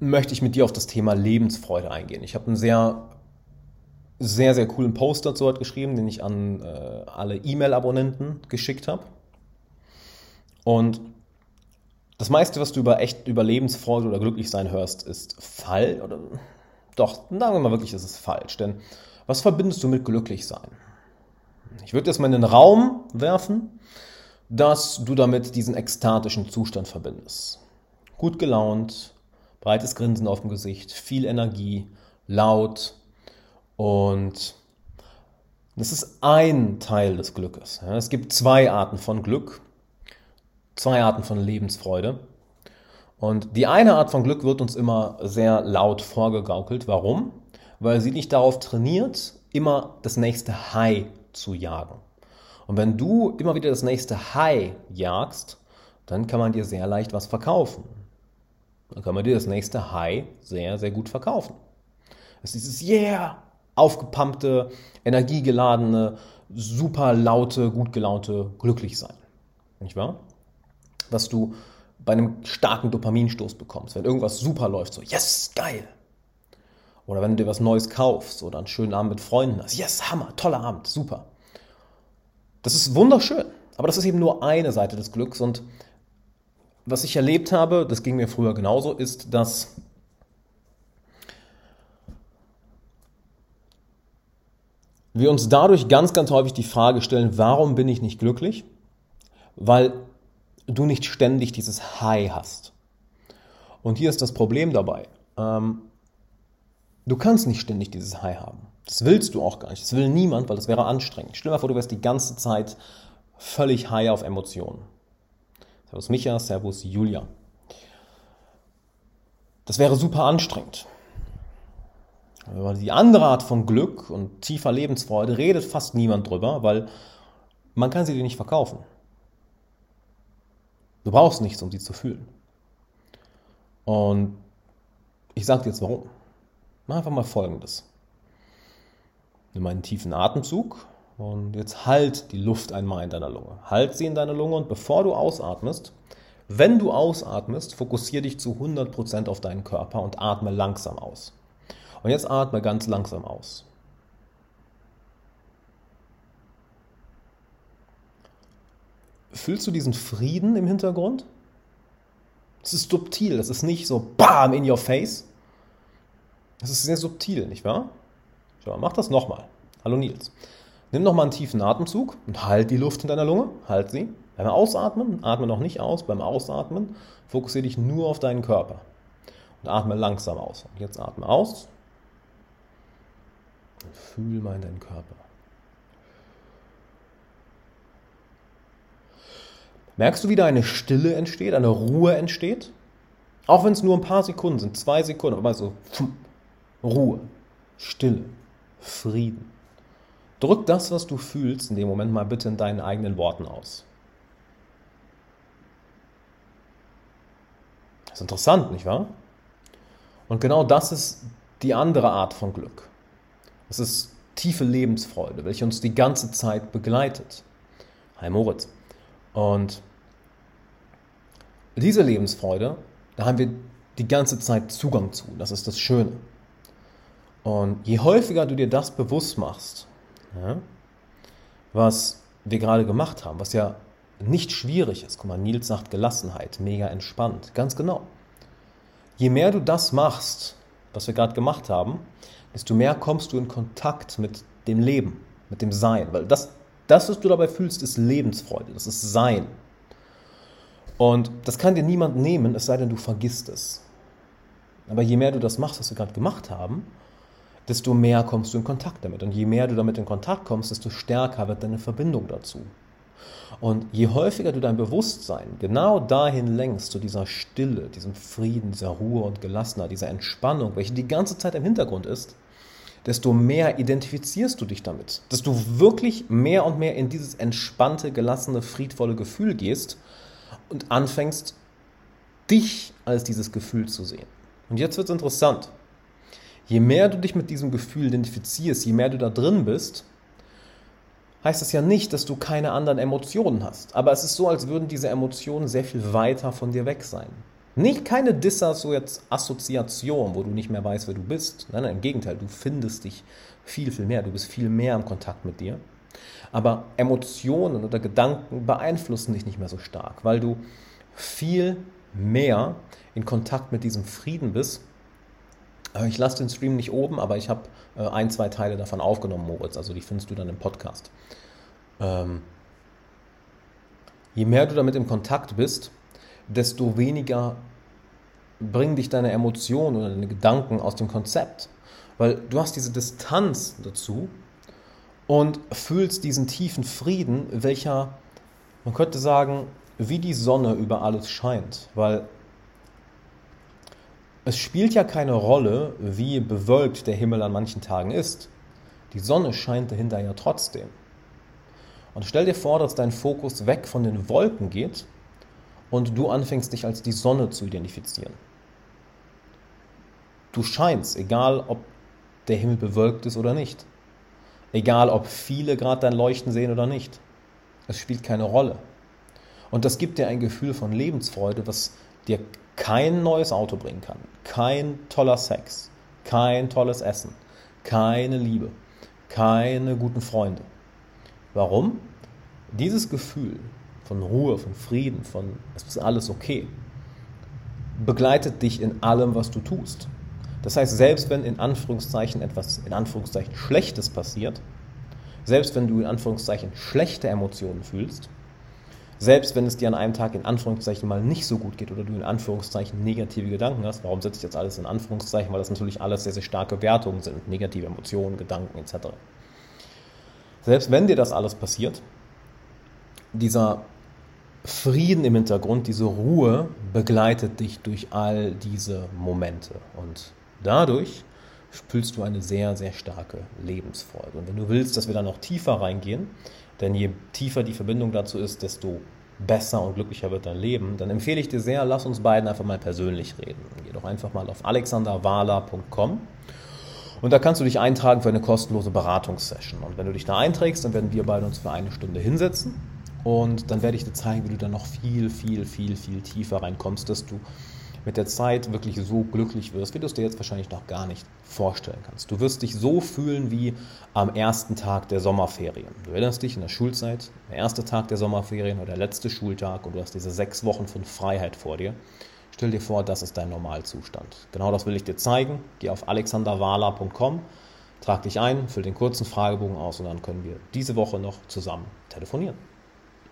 möchte ich mit dir auf das Thema Lebensfreude eingehen. Ich habe einen sehr, sehr, sehr coolen Post dazu heute geschrieben, den ich an äh, alle E-Mail-Abonnenten geschickt habe. Und das meiste, was du über echt über Lebensfreude oder glücklich sein hörst, ist falsch. Oder doch, sagen wir mal wirklich, ist es falsch. Denn was verbindest du mit glücklich sein? Ich würde das mal in den Raum werfen, dass du damit diesen ekstatischen Zustand verbindest. Gut gelaunt, breites Grinsen auf dem Gesicht, viel Energie, laut und das ist ein Teil des Glückes. Es gibt zwei Arten von Glück, zwei Arten von Lebensfreude. Und die eine Art von Glück wird uns immer sehr laut vorgegaukelt. Warum? Weil sie dich darauf trainiert, immer das nächste High zu jagen. Und wenn du immer wieder das nächste High jagst, dann kann man dir sehr leicht was verkaufen. Dann kann man dir das nächste High sehr, sehr gut verkaufen. Das ist dieses Yeah, aufgepumpte, energiegeladene, super laute, gut gelaunte Glücklichsein. Nicht wahr? Was du bei einem starken Dopaminstoß bekommst, wenn irgendwas super läuft, so yes, geil. Oder wenn du dir was Neues kaufst oder einen schönen Abend mit Freunden hast, yes, Hammer, toller Abend, super. Das ist wunderschön, aber das ist eben nur eine Seite des Glücks und was ich erlebt habe, das ging mir früher genauso, ist, dass wir uns dadurch ganz, ganz häufig die Frage stellen, warum bin ich nicht glücklich? Weil du nicht ständig dieses High hast. Und hier ist das Problem dabei. Ähm, du kannst nicht ständig dieses High haben. Das willst du auch gar nicht. Das will niemand, weil das wäre anstrengend. Stell dir mal vor, du wärst die ganze Zeit völlig high auf Emotionen. Servus Micha, Servus Julia. Das wäre super anstrengend. Aber die andere Art von Glück und tiefer Lebensfreude redet fast niemand drüber, weil man kann sie dir nicht verkaufen. Du brauchst nichts, um sie zu fühlen. Und ich sage dir jetzt warum. Mach einfach mal folgendes. Nimm einen tiefen Atemzug und jetzt halt die Luft einmal in deiner Lunge. Halt sie in deiner Lunge und bevor du ausatmest, wenn du ausatmest, fokussiere dich zu 100% auf deinen Körper und atme langsam aus. Und jetzt atme ganz langsam aus. Fühlst du diesen Frieden im Hintergrund? Es ist subtil, das ist nicht so BAM in your face. Das ist sehr subtil, nicht wahr? Schau mach das nochmal. Hallo Nils. Nimm nochmal einen tiefen Atemzug und halt die Luft in deiner Lunge. Halt sie. Beim Ausatmen, atme noch nicht aus. Beim Ausatmen fokussiere dich nur auf deinen Körper. Und atme langsam aus. Und jetzt atme aus. Und fühl mal in deinen Körper. Merkst du, wie da eine Stille entsteht, eine Ruhe entsteht? Auch wenn es nur ein paar Sekunden sind, zwei Sekunden, aber so Ruhe, Stille, Frieden. Drück das, was du fühlst, in dem Moment mal bitte in deinen eigenen Worten aus. Das ist interessant, nicht wahr? Und genau das ist die andere Art von Glück. Es ist tiefe Lebensfreude, welche uns die ganze Zeit begleitet. Hi Moritz. Und diese Lebensfreude, da haben wir die ganze Zeit Zugang zu. Das ist das Schöne. Und je häufiger du dir das bewusst machst, ja, was wir gerade gemacht haben, was ja nicht schwierig ist. Guck mal, Nils sagt Gelassenheit, mega entspannt. Ganz genau. Je mehr du das machst, was wir gerade gemacht haben, desto mehr kommst du in Kontakt mit dem Leben, mit dem Sein. Weil das, das was du dabei fühlst, ist Lebensfreude, das ist Sein. Und das kann dir niemand nehmen, es sei denn, du vergisst es. Aber je mehr du das machst, was wir gerade gemacht haben, desto mehr kommst du in Kontakt damit. Und je mehr du damit in Kontakt kommst, desto stärker wird deine Verbindung dazu. Und je häufiger du dein Bewusstsein genau dahin lenkst, zu dieser Stille, diesem Frieden, dieser Ruhe und Gelassenheit, dieser Entspannung, welche die ganze Zeit im Hintergrund ist, desto mehr identifizierst du dich damit. Dass du wirklich mehr und mehr in dieses entspannte, gelassene, friedvolle Gefühl gehst und anfängst, dich als dieses Gefühl zu sehen. Und jetzt wird es interessant. Je mehr du dich mit diesem Gefühl identifizierst, je mehr du da drin bist, heißt das ja nicht, dass du keine anderen Emotionen hast. Aber es ist so, als würden diese Emotionen sehr viel weiter von dir weg sein. Nicht keine Disassoziation, wo du nicht mehr weißt, wer du bist. Nein, nein, im Gegenteil, du findest dich viel, viel mehr. Du bist viel mehr im Kontakt mit dir. Aber Emotionen oder Gedanken beeinflussen dich nicht mehr so stark, weil du viel mehr in Kontakt mit diesem Frieden bist. Äh, ich lasse den Stream nicht oben, aber ich habe äh, ein, zwei Teile davon aufgenommen, Moritz. Also die findest du dann im Podcast. Ähm, je mehr du damit im Kontakt bist, desto weniger bringen dich deine Emotionen oder deine Gedanken aus dem Konzept. Weil du hast diese Distanz dazu und fühlst diesen tiefen Frieden, welcher, man könnte sagen, wie die Sonne über alles scheint. Weil es spielt ja keine Rolle, wie bewölkt der Himmel an manchen Tagen ist. Die Sonne scheint dahinter ja trotzdem. Und stell dir vor, dass dein Fokus weg von den Wolken geht und du anfängst dich als die Sonne zu identifizieren. Du scheinst, egal ob der Himmel bewölkt ist oder nicht. Egal ob viele gerade dein Leuchten sehen oder nicht. Es spielt keine Rolle. Und das gibt dir ein Gefühl von Lebensfreude, was dir kein neues Auto bringen kann. Kein toller Sex. Kein tolles Essen. Keine Liebe. Keine guten Freunde. Warum? Dieses Gefühl von Ruhe, von Frieden, von es ist alles okay, begleitet dich in allem, was du tust. Das heißt, selbst wenn in Anführungszeichen etwas in Anführungszeichen Schlechtes passiert, selbst wenn du in Anführungszeichen schlechte Emotionen fühlst, selbst wenn es dir an einem Tag in Anführungszeichen mal nicht so gut geht oder du in Anführungszeichen negative Gedanken hast, warum setze ich jetzt alles in Anführungszeichen, weil das natürlich alles sehr, sehr starke Wertungen sind, negative Emotionen, Gedanken etc. Selbst wenn dir das alles passiert, dieser Frieden im Hintergrund, diese Ruhe begleitet dich durch all diese Momente. Und dadurch fühlst du eine sehr, sehr starke Lebensfreude. Und wenn du willst, dass wir da noch tiefer reingehen, denn je tiefer die Verbindung dazu ist, desto besser und glücklicher wird dein Leben, dann empfehle ich dir sehr, lass uns beiden einfach mal persönlich reden. Geh doch einfach mal auf alexanderwala.com und da kannst du dich eintragen für eine kostenlose Beratungssession. Und wenn du dich da einträgst, dann werden wir beide uns für eine Stunde hinsetzen und dann werde ich dir zeigen, wie du da noch viel, viel, viel, viel tiefer reinkommst, dass du mit der Zeit wirklich so glücklich wirst, wie du es dir jetzt wahrscheinlich noch gar nicht vorstellen kannst. Du wirst dich so fühlen wie am ersten Tag der Sommerferien. Du erinnerst dich in der Schulzeit, der erste Tag der Sommerferien oder der letzte Schultag und du hast diese sechs Wochen von Freiheit vor dir. Stell dir vor, das ist dein Normalzustand. Genau das will ich dir zeigen. Geh auf alexanderwala.com, trag dich ein, füll den kurzen Fragebogen aus und dann können wir diese Woche noch zusammen telefonieren.